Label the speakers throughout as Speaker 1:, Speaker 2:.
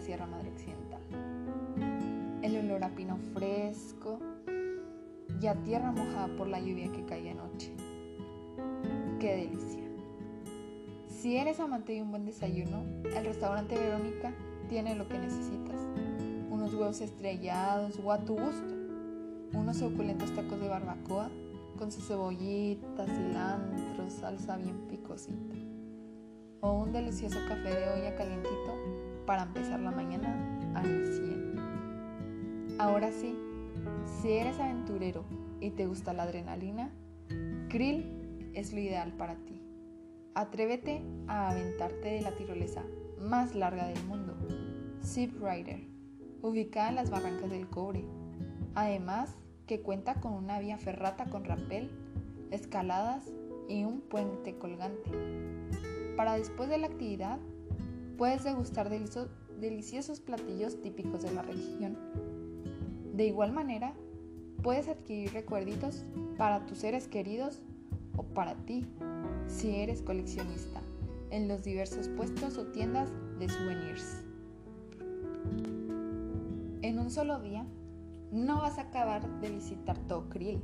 Speaker 1: Sierra Madre Occidental. El olor a pino fresco y a tierra mojada por la lluvia que cae anoche. ¡Qué delicia! Si eres amante de un buen desayuno, el restaurante Verónica tiene lo que necesitas. Unos huevos estrellados o a tu gusto. Unos suculentos tacos de barbacoa con su cebollita, cilantro, salsa bien picosita. O un delicioso café de olla calientito para empezar la mañana al 100. Ahora sí, si eres aventurero y te gusta la adrenalina, Krill es lo ideal para ti. Atrévete a aventarte de la tirolesa más larga del mundo, Zip Rider, ubicada en las barrancas del cobre. Además, que cuenta con una vía ferrata con rapel, escaladas y un puente colgante. Para después de la actividad, puedes degustar deliciosos platillos típicos de la región. De igual manera, puedes adquirir recuerditos para tus seres queridos o para ti, si eres coleccionista, en los diversos puestos o tiendas de souvenirs. En un solo día, no vas a acabar de visitar todo Krill.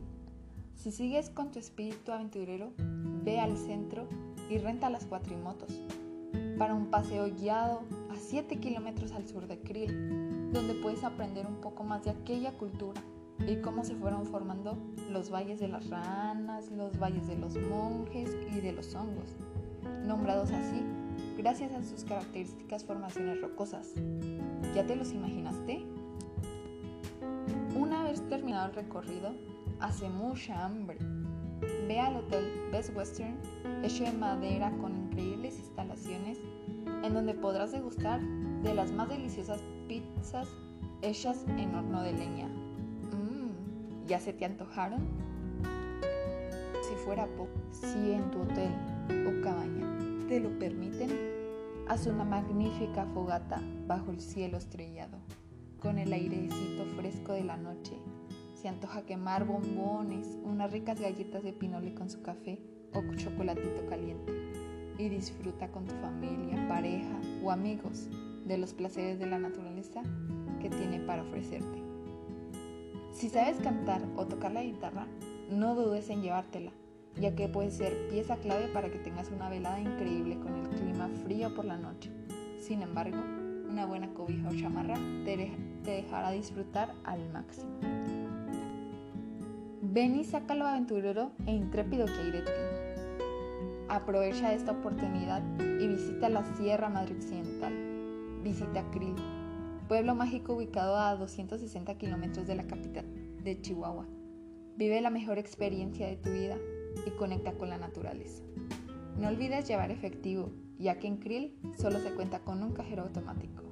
Speaker 1: Si sigues con tu espíritu aventurero, ve al centro y renta las cuatrimotos para un paseo guiado a 7 kilómetros al sur de Krill, donde puedes aprender un poco más de aquella cultura y cómo se fueron formando los valles de las ranas, los valles de los monjes y de los hongos, nombrados así gracias a sus características formaciones rocosas. ¿Ya te los imaginaste? Una vez terminado el recorrido, hace mucha hambre. Ve al Hotel Best Western, hecho de madera con increíbles instalaciones, en donde podrás degustar de las más deliciosas pizzas hechas en horno de leña. Mmm, ¿ya se te antojaron? Si fuera poco, si en tu hotel o cabaña te lo permiten, haz una magnífica fogata bajo el cielo estrellado con el airecito fresco de la noche. Se antoja quemar bombones, unas ricas galletas de pinole con su café o chocolatito caliente. Y disfruta con tu familia, pareja o amigos de los placeres de la naturaleza que tiene para ofrecerte. Si sabes cantar o tocar la guitarra, no dudes en llevártela, ya que puede ser pieza clave para que tengas una velada increíble con el clima frío por la noche. Sin embargo, una buena cobija o chamarra te, dejará disfrutar al máximo. Ven y sácalo aventurero e intrépido que hay de ti. Aprovecha esta oportunidad y visita la Sierra Madre Occidental. Visita Krill, pueblo mágico ubicado a 260 kilómetros de la capital de Chihuahua. Vive la mejor experiencia de tu vida y conecta con la naturaleza. No olvides llevar efectivo ya que en Krill solo se cuenta con un cajero automático.